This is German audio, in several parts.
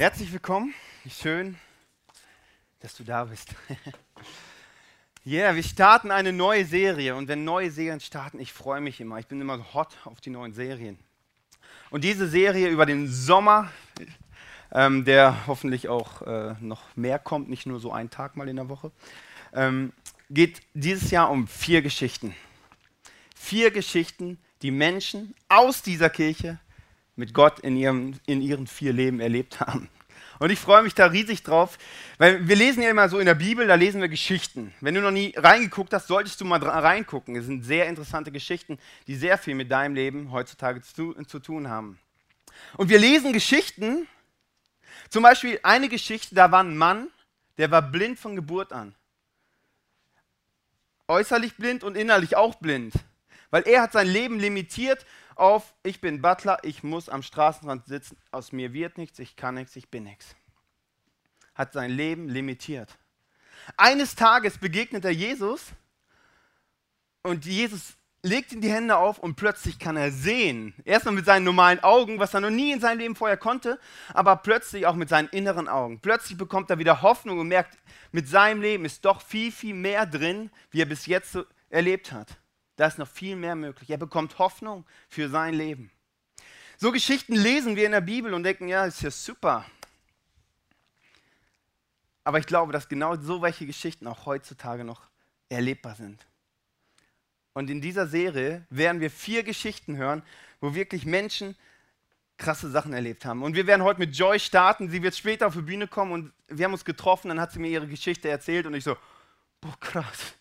Herzlich willkommen. Schön, dass du da bist. Ja, yeah, wir starten eine neue Serie und wenn neue Serien starten, ich freue mich immer. Ich bin immer hot auf die neuen Serien. Und diese Serie über den Sommer, ähm, der hoffentlich auch äh, noch mehr kommt, nicht nur so einen Tag mal in der Woche, ähm, geht dieses Jahr um vier Geschichten. Vier Geschichten, die Menschen aus dieser Kirche mit Gott in, ihrem, in ihren vier Leben erlebt haben. Und ich freue mich da riesig drauf, weil wir lesen ja immer so in der Bibel, da lesen wir Geschichten. Wenn du noch nie reingeguckt hast, solltest du mal reingucken. Es sind sehr interessante Geschichten, die sehr viel mit deinem Leben heutzutage zu, zu tun haben. Und wir lesen Geschichten, zum Beispiel eine Geschichte, da war ein Mann, der war blind von Geburt an. Äußerlich blind und innerlich auch blind. Weil er hat sein Leben limitiert auf, ich bin Butler, ich muss am Straßenrand sitzen, aus mir wird nichts, ich kann nichts, ich bin nichts. Hat sein Leben limitiert. Eines Tages begegnet er Jesus und Jesus legt ihm die Hände auf und plötzlich kann er sehen. Erstmal mit seinen normalen Augen, was er noch nie in seinem Leben vorher konnte, aber plötzlich auch mit seinen inneren Augen. Plötzlich bekommt er wieder Hoffnung und merkt, mit seinem Leben ist doch viel, viel mehr drin, wie er bis jetzt so erlebt hat. Da ist noch viel mehr möglich. Er bekommt Hoffnung für sein Leben. So Geschichten lesen wir in der Bibel und denken, ja, ist ja super. Aber ich glaube, dass genau so welche Geschichten auch heutzutage noch erlebbar sind. Und in dieser Serie werden wir vier Geschichten hören, wo wirklich Menschen krasse Sachen erlebt haben. Und wir werden heute mit Joy starten. Sie wird später auf die Bühne kommen und wir haben uns getroffen. Dann hat sie mir ihre Geschichte erzählt und ich so, boah, krass.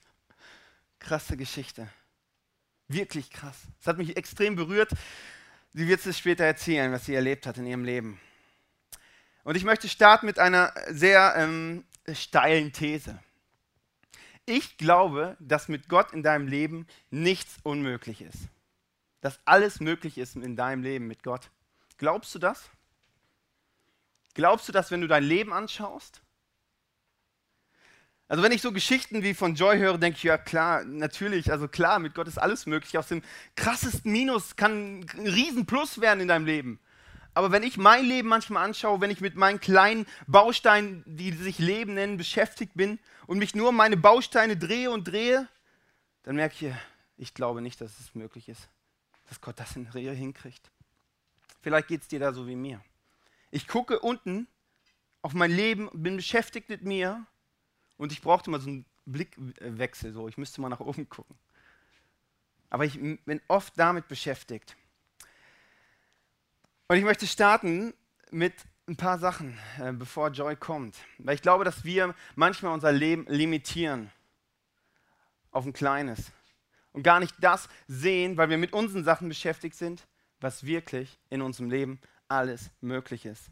Krasse Geschichte. Wirklich krass. Es hat mich extrem berührt. Sie wird es später erzählen, was sie erlebt hat in ihrem Leben. Und ich möchte starten mit einer sehr ähm, steilen These. Ich glaube, dass mit Gott in deinem Leben nichts unmöglich ist. Dass alles möglich ist in deinem Leben mit Gott. Glaubst du das? Glaubst du das, wenn du dein Leben anschaust? Also wenn ich so Geschichten wie von Joy höre, denke ich, ja klar, natürlich, also klar, mit Gott ist alles möglich. Aus dem krassesten Minus kann ein Riesenplus werden in deinem Leben. Aber wenn ich mein Leben manchmal anschaue, wenn ich mit meinen kleinen Bausteinen, die sich Leben nennen, beschäftigt bin und mich nur um meine Bausteine drehe und drehe, dann merke ich, ich glaube nicht, dass es möglich ist, dass Gott das in Rehe hinkriegt. Vielleicht geht es dir da so wie mir. Ich gucke unten auf mein Leben, bin beschäftigt mit mir und ich brauchte mal so einen Blickwechsel, so ich müsste mal nach oben gucken. Aber ich bin oft damit beschäftigt. Und ich möchte starten mit ein paar Sachen, äh, bevor Joy kommt. Weil ich glaube, dass wir manchmal unser Leben limitieren auf ein kleines und gar nicht das sehen, weil wir mit unseren Sachen beschäftigt sind, was wirklich in unserem Leben alles möglich ist.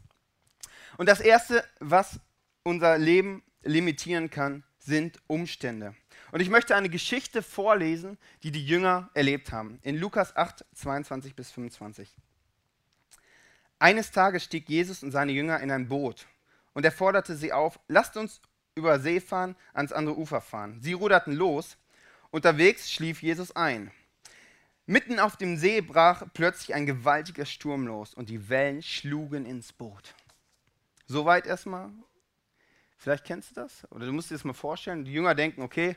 Und das Erste, was unser Leben limitieren kann, sind Umstände. Und ich möchte eine Geschichte vorlesen, die die Jünger erlebt haben. In Lukas 8, 22 bis 25. Eines Tages stieg Jesus und seine Jünger in ein Boot und er forderte sie auf, lasst uns über See fahren, ans andere Ufer fahren. Sie ruderten los. Unterwegs schlief Jesus ein. Mitten auf dem See brach plötzlich ein gewaltiger Sturm los und die Wellen schlugen ins Boot. Soweit erstmal Vielleicht kennst du das? Oder du musst dir das mal vorstellen. Die Jünger denken, okay,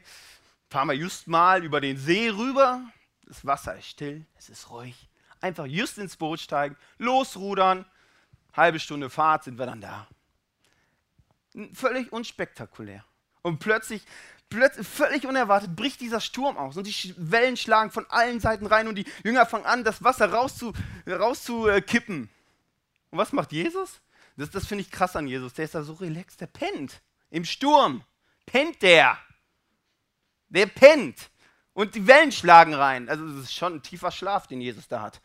fahren wir just mal über den See rüber. Das Wasser ist still, es ist ruhig. Einfach just ins Boot steigen, losrudern. Halbe Stunde Fahrt sind wir dann da. Völlig unspektakulär. Und plötzlich, plötzlich, völlig unerwartet, bricht dieser Sturm aus und die Wellen schlagen von allen Seiten rein und die Jünger fangen an, das Wasser rauszukippen. Rauszu, äh, und was macht Jesus? Das, das finde ich krass an Jesus. Der ist da so relaxed, der pennt. Im Sturm pennt der. Der pennt. Und die Wellen schlagen rein. Also das ist schon ein tiefer Schlaf, den Jesus da hat.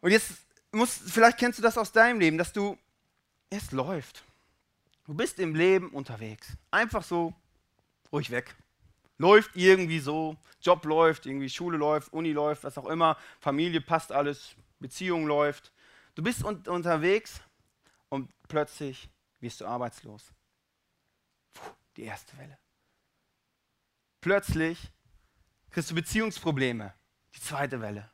Und jetzt muss, vielleicht kennst du das aus deinem Leben, dass du, es läuft. Du bist im Leben unterwegs. Einfach so ruhig weg. Läuft irgendwie so, Job läuft, irgendwie Schule läuft, Uni läuft, was auch immer, Familie passt alles, Beziehung läuft. Du bist un unterwegs und plötzlich wirst du arbeitslos. Puh, die erste Welle. Plötzlich kriegst du Beziehungsprobleme. Die zweite Welle.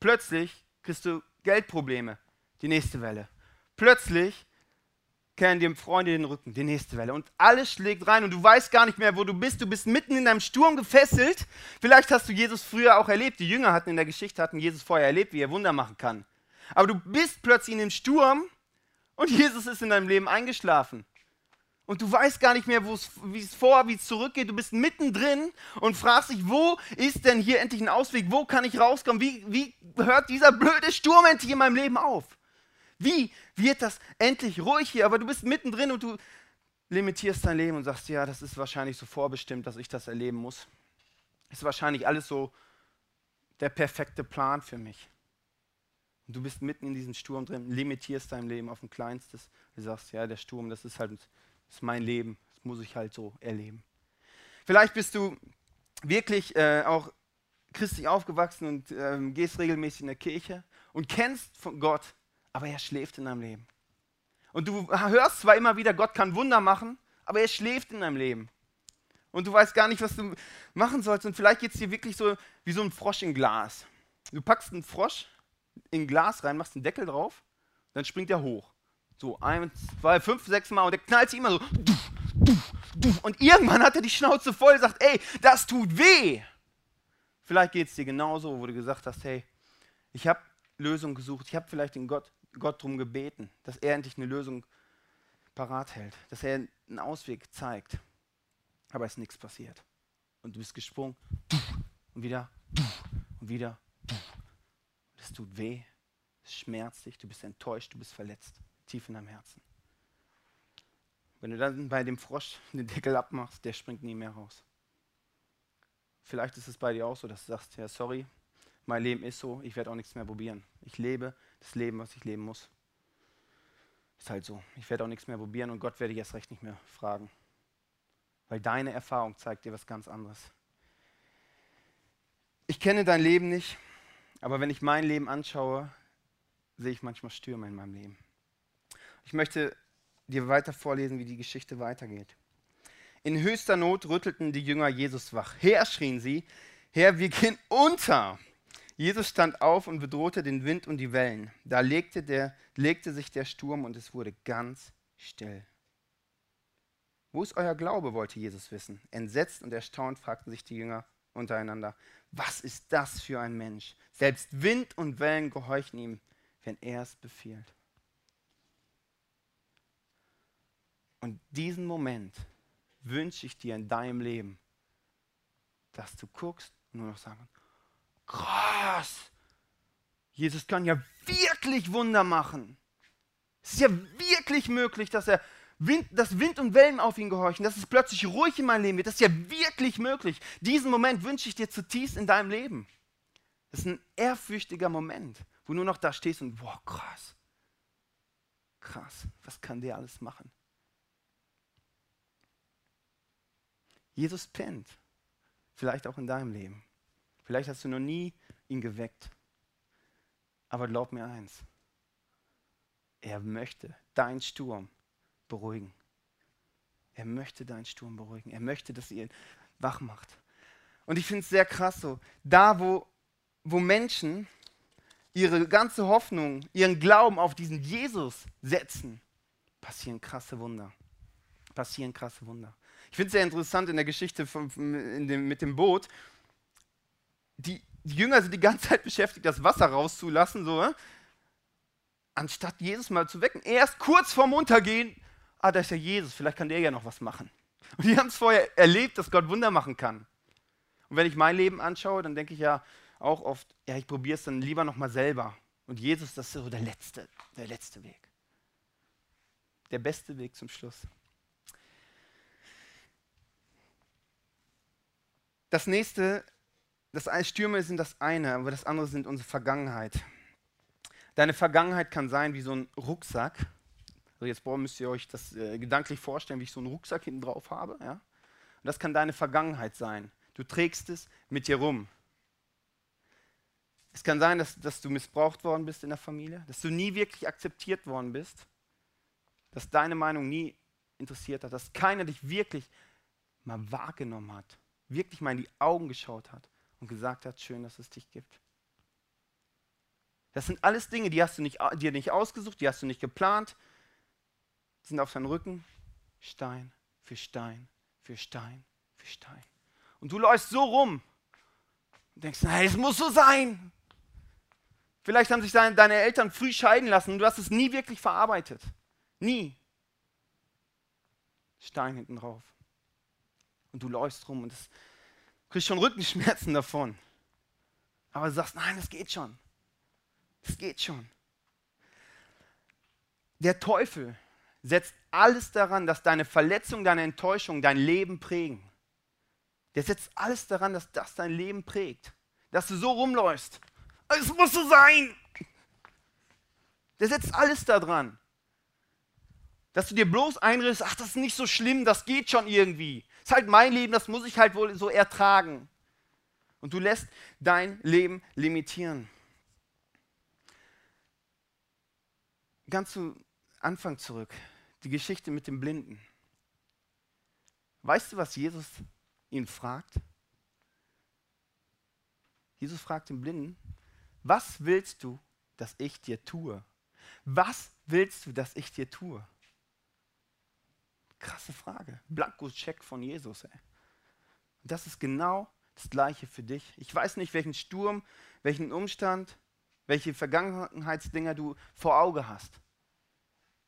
Plötzlich kriegst du Geldprobleme. Die nächste Welle. Plötzlich kehren dem Freunde den Rücken, die nächste Welle. Und alles schlägt rein und du weißt gar nicht mehr, wo du bist. Du bist mitten in einem Sturm gefesselt. Vielleicht hast du Jesus früher auch erlebt. Die Jünger hatten in der Geschichte, hatten Jesus vorher erlebt, wie er Wunder machen kann. Aber du bist plötzlich in dem Sturm und Jesus ist in deinem Leben eingeschlafen. Und du weißt gar nicht mehr, wie es vor, wie es zurückgeht. Du bist mittendrin und fragst dich, wo ist denn hier endlich ein Ausweg? Wo kann ich rauskommen? Wie, wie hört dieser blöde Sturm endlich in meinem Leben auf? Wie wird das endlich ruhig hier? Aber du bist mittendrin und du limitierst dein Leben und sagst, ja, das ist wahrscheinlich so vorbestimmt, dass ich das erleben muss. Ist wahrscheinlich alles so der perfekte Plan für mich. Und du bist mitten in diesem Sturm drin, limitierst dein Leben auf ein kleinstes. Du sagst, ja, der Sturm, das ist halt das ist mein Leben, das muss ich halt so erleben. Vielleicht bist du wirklich äh, auch christlich aufgewachsen und ähm, gehst regelmäßig in der Kirche und kennst von Gott, aber er schläft in deinem Leben. Und du hörst zwar immer wieder, Gott kann Wunder machen, aber er schläft in deinem Leben. Und du weißt gar nicht, was du machen sollst. Und vielleicht geht es dir wirklich so wie so ein Frosch in Glas. Du packst einen Frosch in Glas rein, machst einen Deckel drauf, dann springt er hoch. So, ein, zwei, fünf, sechs Mal und der knallt sich immer so. Und irgendwann hat er die Schnauze voll und sagt, ey, das tut weh. Vielleicht geht es dir genauso, wo du gesagt hast, hey, ich habe Lösung gesucht, ich habe vielleicht den Gott Gott darum gebeten, dass er endlich eine Lösung parat hält, dass er einen Ausweg zeigt. Aber es ist nichts passiert. Und du bist gesprungen und wieder und wieder. Es tut weh, es schmerzt dich, du bist enttäuscht, du bist verletzt, tief in deinem Herzen. Wenn du dann bei dem Frosch den Deckel abmachst, der springt nie mehr raus. Vielleicht ist es bei dir auch so, dass du sagst, ja, sorry, mein Leben ist so, ich werde auch nichts mehr probieren. Ich lebe das Leben, was ich leben muss. Ist halt so. Ich werde auch nichts mehr probieren und Gott werde ich erst recht nicht mehr fragen. Weil deine Erfahrung zeigt dir was ganz anderes. Ich kenne dein Leben nicht, aber wenn ich mein Leben anschaue, sehe ich manchmal Stürme in meinem Leben. Ich möchte dir weiter vorlesen, wie die Geschichte weitergeht. In höchster Not rüttelten die Jünger Jesus wach. Herr, schrien sie, Herr, wir gehen unter. Jesus stand auf und bedrohte den Wind und die Wellen. Da legte, der, legte sich der Sturm und es wurde ganz still. Wo ist euer Glaube, wollte Jesus wissen. Entsetzt und erstaunt fragten sich die Jünger untereinander, was ist das für ein Mensch? Selbst Wind und Wellen gehorchen ihm, wenn er es befiehlt. Und diesen Moment wünsche ich dir in deinem Leben, dass du guckst und nur noch sagen, krass. Jesus kann ja wirklich Wunder machen. Es ist ja wirklich möglich, dass er Wind, dass Wind und Wellen auf ihn gehorchen, dass es plötzlich ruhig in meinem Leben wird. Das ist ja wirklich möglich. Diesen Moment wünsche ich dir zutiefst in deinem Leben. Das ist ein ehrfürchtiger Moment, wo du nur noch da stehst und, boah, krass. Krass, was kann der alles machen? Jesus pennt. Vielleicht auch in deinem Leben. Vielleicht hast du noch nie ihn geweckt. Aber glaub mir eins. Er möchte deinen Sturm beruhigen. Er möchte deinen Sturm beruhigen. Er möchte, dass ihr ihn wach macht. Und ich finde es sehr krass so. Da, wo, wo Menschen ihre ganze Hoffnung, ihren Glauben auf diesen Jesus setzen, passieren krasse Wunder. Passieren krasse Wunder. Ich finde es sehr interessant in der Geschichte von, in dem, mit dem Boot die, die Jünger sind die ganze Zeit beschäftigt, das Wasser rauszulassen, so, äh? anstatt Jesus mal zu wecken. Erst kurz vorm Untergehen, ah, da ist ja Jesus, vielleicht kann der ja noch was machen. Und die haben es vorher erlebt, dass Gott Wunder machen kann. Und wenn ich mein Leben anschaue, dann denke ich ja auch oft, ja, ich probiere es dann lieber nochmal selber. Und Jesus, das ist so der letzte, der letzte Weg. Der beste Weg zum Schluss. Das nächste das Stürme sind das eine, aber das andere sind unsere Vergangenheit. Deine Vergangenheit kann sein wie so ein Rucksack. Also jetzt boah, müsst ihr euch das äh, gedanklich vorstellen, wie ich so einen Rucksack hinten drauf habe. Ja? Und das kann deine Vergangenheit sein. Du trägst es mit dir rum. Es kann sein, dass, dass du missbraucht worden bist in der Familie, dass du nie wirklich akzeptiert worden bist, dass deine Meinung nie interessiert hat, dass keiner dich wirklich mal wahrgenommen hat, wirklich mal in die Augen geschaut hat und gesagt hat, schön, dass es dich gibt. Das sind alles Dinge, die hast du nicht, dir nicht ausgesucht, die hast du nicht geplant. Sind auf seinem Rücken Stein für Stein für Stein für Stein. Und du läufst so rum und denkst, nein, es muss so sein. Vielleicht haben sich deine, deine Eltern früh scheiden lassen und du hast es nie wirklich verarbeitet. Nie. Stein hinten drauf. Und du läufst rum und es kriegst schon Rückenschmerzen davon. Aber du sagst, nein, es geht schon. Es geht schon. Der Teufel setzt alles daran, dass deine Verletzung, deine Enttäuschung dein Leben prägen. Der setzt alles daran, dass das dein Leben prägt. Dass du so rumläufst. Es muss so sein. Der setzt alles daran. Dass du dir bloß einredest, ach, das ist nicht so schlimm, das geht schon irgendwie. Das ist halt mein Leben, das muss ich halt wohl so ertragen. Und du lässt dein Leben limitieren. Ganz zu Anfang zurück, die Geschichte mit dem Blinden. Weißt du, was Jesus ihn fragt? Jesus fragt den Blinden, was willst du, dass ich dir tue? Was willst du, dass ich dir tue? Krasse Frage. Blanko-Check von Jesus. Ey. Und das ist genau das Gleiche für dich. Ich weiß nicht, welchen Sturm, welchen Umstand, welche Vergangenheitsdinger du vor Auge hast.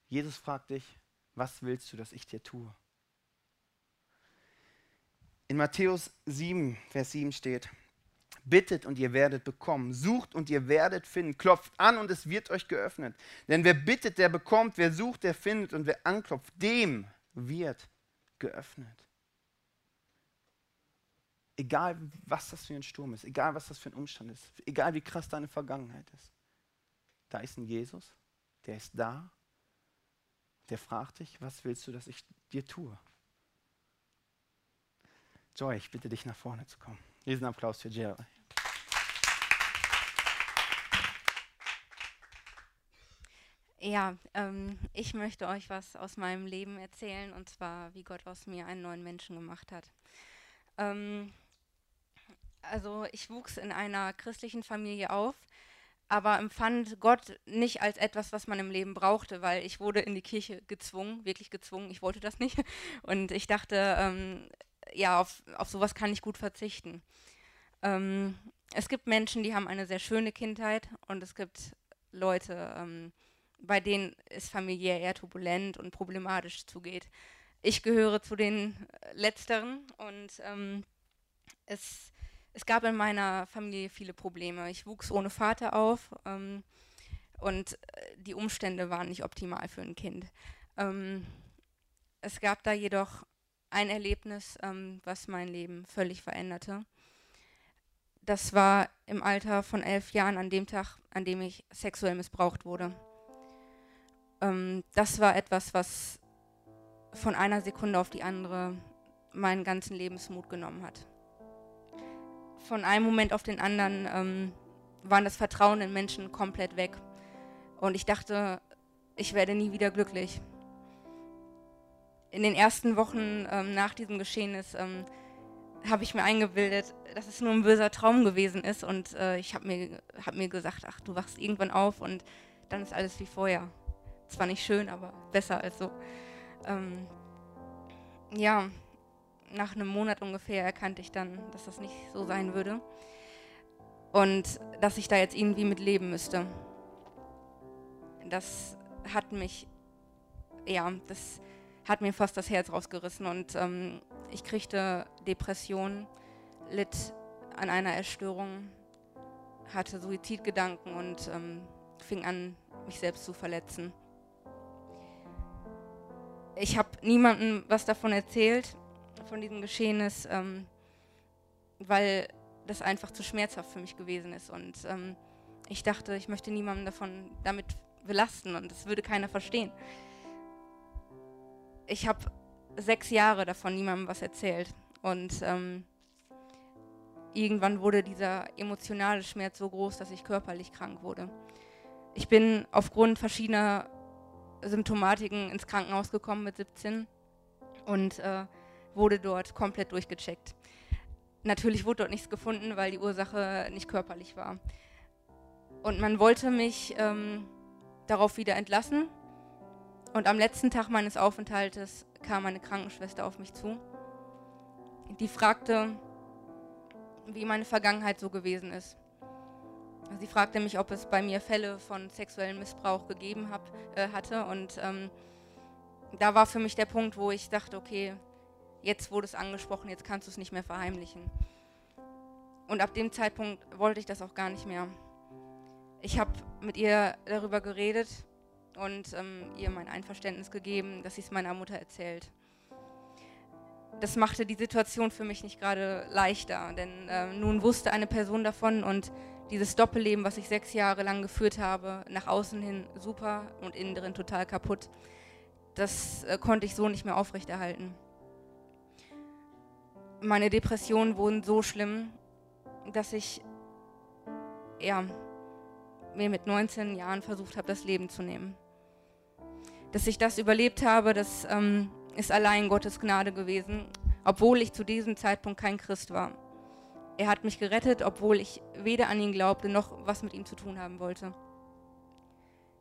Jesus fragt dich, was willst du, dass ich dir tue? In Matthäus 7, Vers 7 steht, bittet und ihr werdet bekommen, sucht und ihr werdet finden, klopft an und es wird euch geöffnet. Denn wer bittet, der bekommt, wer sucht, der findet und wer anklopft, dem wird geöffnet. Egal, was das für ein Sturm ist, egal, was das für ein Umstand ist, egal, wie krass deine Vergangenheit ist, da ist ein Jesus, der ist da, der fragt dich, was willst du, dass ich dir tue? Joy, ich bitte dich nach vorne zu kommen. Diesen Applaus für Jerry. Ja, ähm, ich möchte euch was aus meinem Leben erzählen und zwar, wie Gott aus mir einen neuen Menschen gemacht hat. Ähm, also ich wuchs in einer christlichen Familie auf, aber empfand Gott nicht als etwas, was man im Leben brauchte, weil ich wurde in die Kirche gezwungen, wirklich gezwungen. Ich wollte das nicht und ich dachte, ähm, ja, auf, auf sowas kann ich gut verzichten. Ähm, es gibt Menschen, die haben eine sehr schöne Kindheit und es gibt Leute, ähm, bei denen es familiär eher turbulent und problematisch zugeht. Ich gehöre zu den äh, Letzteren und ähm, es, es gab in meiner Familie viele Probleme. Ich wuchs ohne Vater auf ähm, und äh, die Umstände waren nicht optimal für ein Kind. Ähm, es gab da jedoch ein Erlebnis, ähm, was mein Leben völlig veränderte. Das war im Alter von elf Jahren an dem Tag, an dem ich sexuell missbraucht wurde ähm, das war etwas, was von einer Sekunde auf die andere meinen ganzen Lebensmut genommen hat. Von einem Moment auf den anderen ähm, war das Vertrauen in Menschen komplett weg. Und ich dachte, ich werde nie wieder glücklich. In den ersten Wochen ähm, nach diesem Geschehnis ähm, habe ich mir eingebildet, dass es nur ein böser Traum gewesen ist. Und äh, ich habe mir, hab mir gesagt, ach, du wachst irgendwann auf und dann ist alles wie vorher. Zwar nicht schön, aber besser als so. Ähm, ja, nach einem Monat ungefähr erkannte ich dann, dass das nicht so sein würde. Und dass ich da jetzt irgendwie mit leben müsste. Das hat mich, ja, das hat mir fast das Herz rausgerissen. Und ähm, ich kriegte Depressionen, litt an einer Erstörung, hatte Suizidgedanken und ähm, fing an, mich selbst zu verletzen ich habe niemandem was davon erzählt, von diesem Geschehnis, ähm, weil das einfach zu schmerzhaft für mich gewesen ist. Und ähm, ich dachte, ich möchte niemandem davon damit belasten und das würde keiner verstehen. Ich habe sechs Jahre davon niemandem was erzählt. Und ähm, irgendwann wurde dieser emotionale Schmerz so groß, dass ich körperlich krank wurde. Ich bin aufgrund verschiedener Symptomatiken ins Krankenhaus gekommen mit 17 und äh, wurde dort komplett durchgecheckt. Natürlich wurde dort nichts gefunden, weil die Ursache nicht körperlich war. Und man wollte mich ähm, darauf wieder entlassen. Und am letzten Tag meines Aufenthaltes kam eine Krankenschwester auf mich zu. Die fragte, wie meine Vergangenheit so gewesen ist. Sie fragte mich, ob es bei mir Fälle von sexuellem Missbrauch gegeben hab, äh, hatte. Und ähm, da war für mich der Punkt, wo ich dachte, okay, jetzt wurde es angesprochen, jetzt kannst du es nicht mehr verheimlichen. Und ab dem Zeitpunkt wollte ich das auch gar nicht mehr. Ich habe mit ihr darüber geredet und ähm, ihr mein Einverständnis gegeben, dass sie es meiner Mutter erzählt. Das machte die Situation für mich nicht gerade leichter, denn äh, nun wusste eine Person davon und dieses Doppelleben, was ich sechs Jahre lang geführt habe, nach außen hin super und innen drin total kaputt, das äh, konnte ich so nicht mehr aufrechterhalten. Meine Depressionen wurden so schlimm, dass ich ja, mir mit 19 Jahren versucht habe, das Leben zu nehmen. Dass ich das überlebt habe, das ähm, ist allein Gottes Gnade gewesen, obwohl ich zu diesem Zeitpunkt kein Christ war. Er hat mich gerettet, obwohl ich weder an ihn glaubte noch was mit ihm zu tun haben wollte.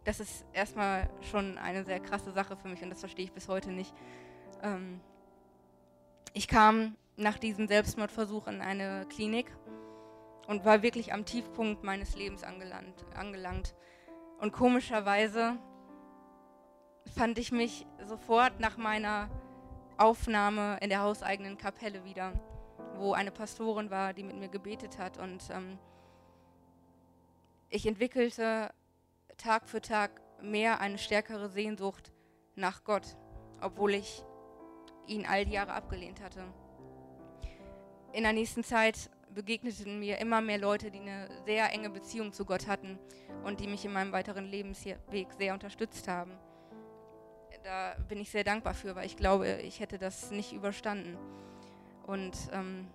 Das ist erstmal schon eine sehr krasse Sache für mich und das verstehe ich bis heute nicht. Ähm, ich kam nach diesem Selbstmordversuch in eine Klinik und war wirklich am Tiefpunkt meines Lebens angelangt. angelangt. Und komischerweise fand ich mich sofort nach meiner Aufnahme in der hauseigenen Kapelle wieder, wo eine Pastorin war, die mit mir gebetet hat. Und ähm, ich entwickelte Tag für Tag mehr eine stärkere Sehnsucht nach Gott, obwohl ich ihn all die Jahre abgelehnt hatte. In der nächsten Zeit begegneten mir immer mehr Leute, die eine sehr enge Beziehung zu Gott hatten und die mich in meinem weiteren Lebensweg sehr unterstützt haben da bin ich sehr dankbar für, weil ich glaube, ich hätte das nicht überstanden. Und ähm,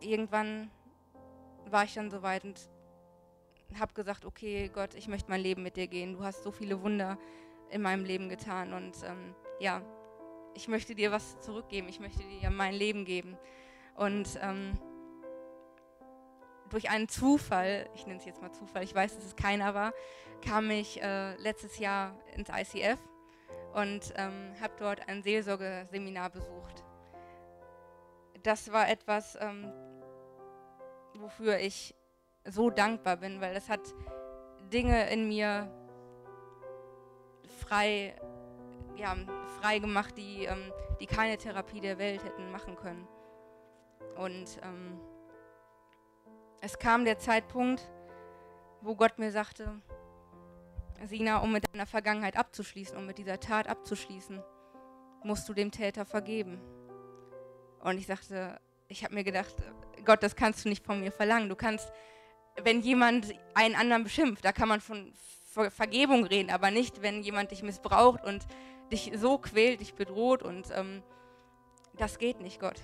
irgendwann war ich dann soweit und habe gesagt, okay, Gott, ich möchte mein Leben mit dir gehen. Du hast so viele Wunder in meinem Leben getan und ähm, ja, ich möchte dir was zurückgeben. Ich möchte dir mein Leben geben. Und ähm, durch einen Zufall, ich nenne es jetzt mal Zufall, ich weiß, dass es keiner war, kam ich äh, letztes Jahr ins ICF und ähm, habe dort ein Seelsorgeseminar besucht. Das war etwas, ähm, wofür ich so dankbar bin, weil es hat Dinge in mir frei, ja, frei gemacht, die, ähm, die keine Therapie der Welt hätten machen können. Und ähm, es kam der Zeitpunkt, wo Gott mir sagte, Sina, um mit deiner Vergangenheit abzuschließen, um mit dieser Tat abzuschließen, musst du dem Täter vergeben. Und ich sagte, ich habe mir gedacht, Gott, das kannst du nicht von mir verlangen. Du kannst, wenn jemand einen anderen beschimpft, da kann man von Vergebung reden, aber nicht, wenn jemand dich missbraucht und dich so quält, dich bedroht und ähm, das geht nicht, Gott.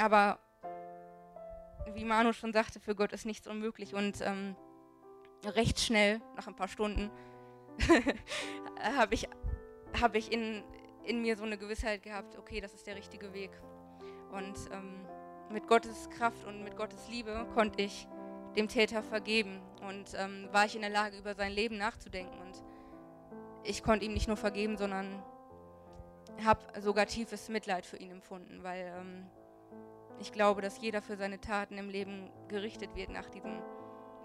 Aber wie Manu schon sagte, für Gott ist nichts unmöglich und ähm, recht schnell, nach ein paar Stunden, habe ich, hab ich in, in mir so eine Gewissheit gehabt, okay, das ist der richtige Weg. Und ähm, mit Gottes Kraft und mit Gottes Liebe konnte ich dem Täter vergeben und ähm, war ich in der Lage, über sein Leben nachzudenken. Und ich konnte ihm nicht nur vergeben, sondern habe sogar tiefes Mitleid für ihn empfunden, weil ähm, ich glaube, dass jeder für seine Taten im Leben gerichtet wird nach diesem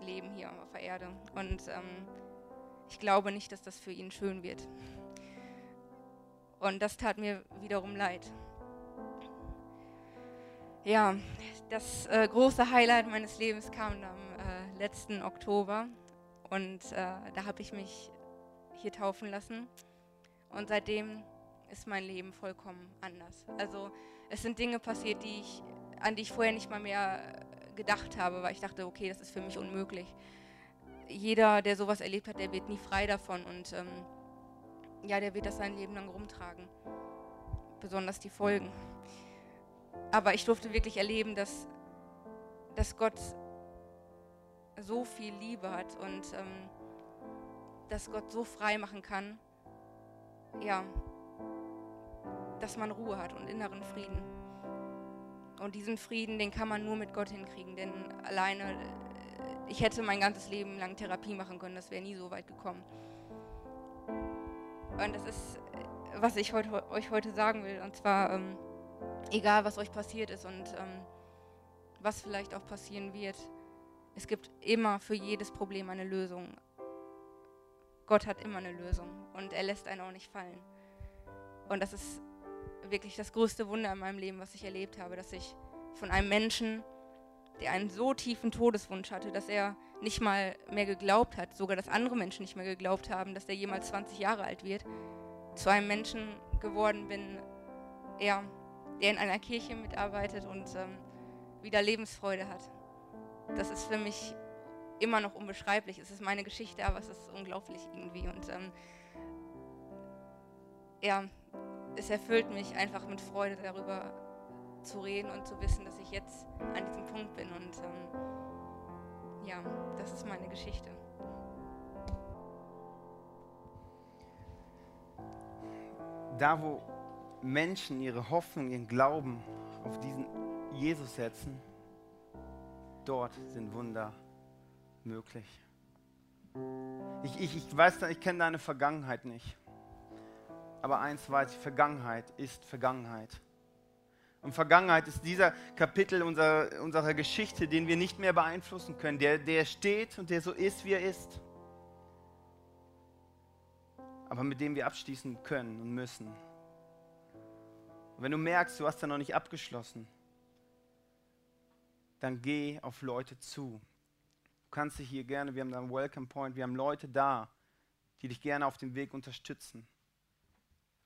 Leben hier auf der Erde. Und ähm, ich glaube nicht, dass das für ihn schön wird. Und das tat mir wiederum leid. Ja, das äh, große Highlight meines Lebens kam am äh, letzten Oktober. Und äh, da habe ich mich hier taufen lassen. Und seitdem ist mein Leben vollkommen anders. Also es sind Dinge passiert, die ich, an die ich vorher nicht mal mehr gedacht habe, weil ich dachte, okay, das ist für mich unmöglich. Jeder, der sowas erlebt hat, der wird nie frei davon und ähm, ja, der wird das sein Leben lang rumtragen. Besonders die Folgen. Aber ich durfte wirklich erleben, dass, dass Gott so viel Liebe hat und ähm, dass Gott so frei machen kann, ja, dass man Ruhe hat und inneren Frieden. Und diesen Frieden, den kann man nur mit Gott hinkriegen, denn alleine, äh, ich hätte mein ganzes Leben lang Therapie machen können, das wäre nie so weit gekommen. Und das ist, was ich heute, euch heute sagen will. Und zwar, ähm, egal was euch passiert ist und ähm, was vielleicht auch passieren wird, es gibt immer für jedes Problem eine Lösung. Gott hat immer eine Lösung und er lässt einen auch nicht fallen. Und das ist wirklich das größte Wunder in meinem Leben, was ich erlebt habe, dass ich von einem Menschen, der einen so tiefen Todeswunsch hatte, dass er nicht mal mehr geglaubt hat, sogar dass andere Menschen nicht mehr geglaubt haben, dass er jemals 20 Jahre alt wird, zu einem Menschen geworden bin, ja, der in einer Kirche mitarbeitet und ähm, wieder Lebensfreude hat. Das ist für mich immer noch unbeschreiblich. Es ist meine Geschichte, aber es ist unglaublich irgendwie. Und ähm, ja, es erfüllt mich einfach mit Freude darüber zu reden und zu wissen, dass ich jetzt an diesem Punkt bin. Und ähm, ja, das ist meine Geschichte. Da, wo Menschen ihre Hoffnung, ihren Glauben auf diesen Jesus setzen, dort sind Wunder möglich. Ich, ich, ich weiß, ich kenne deine Vergangenheit nicht. Aber eins weiß ich, Vergangenheit ist Vergangenheit. Und Vergangenheit ist dieser Kapitel unserer, unserer Geschichte, den wir nicht mehr beeinflussen können, der, der steht und der so ist, wie er ist. Aber mit dem wir abschließen können und müssen. Und wenn du merkst, du hast da noch nicht abgeschlossen, dann geh auf Leute zu. Du kannst dich hier gerne, wir haben da einen Welcome Point, wir haben Leute da, die dich gerne auf dem Weg unterstützen.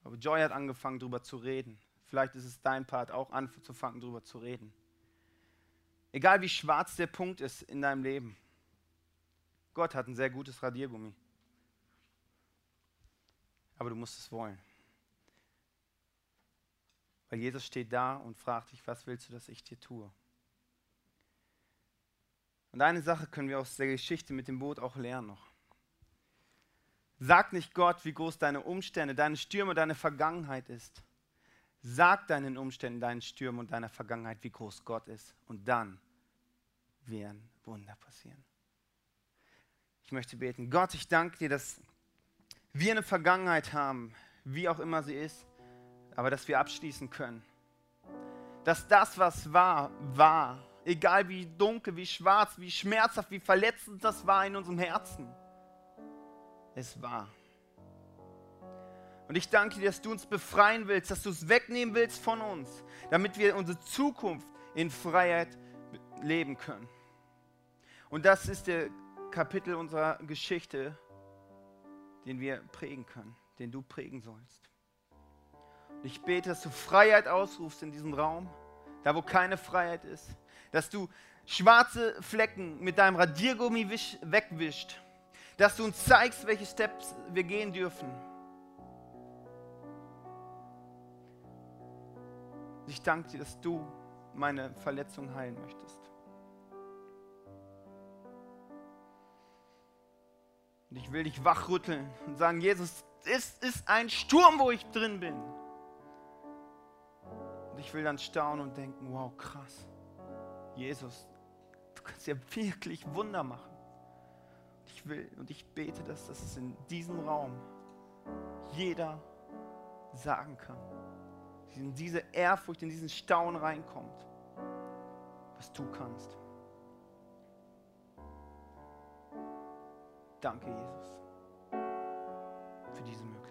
Aber Joy hat angefangen, darüber zu reden. Vielleicht ist es dein Part, auch anzufangen, darüber zu reden. Egal wie schwarz der Punkt ist in deinem Leben. Gott hat ein sehr gutes Radiergummi. Aber du musst es wollen. Weil Jesus steht da und fragt dich, was willst du, dass ich dir tue? Und eine Sache können wir aus der Geschichte mit dem Boot auch lernen noch. Sag nicht Gott, wie groß deine Umstände, deine Stürme, deine Vergangenheit ist. Sag deinen Umständen, deinen Stürmen und deiner Vergangenheit, wie groß Gott ist. Und dann werden Wunder passieren. Ich möchte beten. Gott, ich danke dir, dass wir eine Vergangenheit haben, wie auch immer sie ist, aber dass wir abschließen können. Dass das, was war, war. Egal wie dunkel, wie schwarz, wie schmerzhaft, wie verletzend das war in unserem Herzen es war. Und ich danke dir, dass du uns befreien willst, dass du es wegnehmen willst von uns, damit wir unsere Zukunft in Freiheit leben können. Und das ist der Kapitel unserer Geschichte, den wir prägen können, den du prägen sollst. Und ich bete, dass du Freiheit ausrufst in diesem Raum, da wo keine Freiheit ist, dass du schwarze Flecken mit deinem Radiergummi wegwischt dass du uns zeigst, welche Steps wir gehen dürfen. Ich danke dir, dass du meine Verletzung heilen möchtest. Und ich will dich wachrütteln und sagen, Jesus, es ist ein Sturm, wo ich drin bin. Und ich will dann staunen und denken, wow, krass. Jesus, du kannst ja wirklich Wunder machen will und ich bete, dass das in diesem Raum jeder sagen kann, in diese Ehrfurcht, in diesen Staunen reinkommt, was du kannst. Danke, Jesus, für diese Möglichkeit.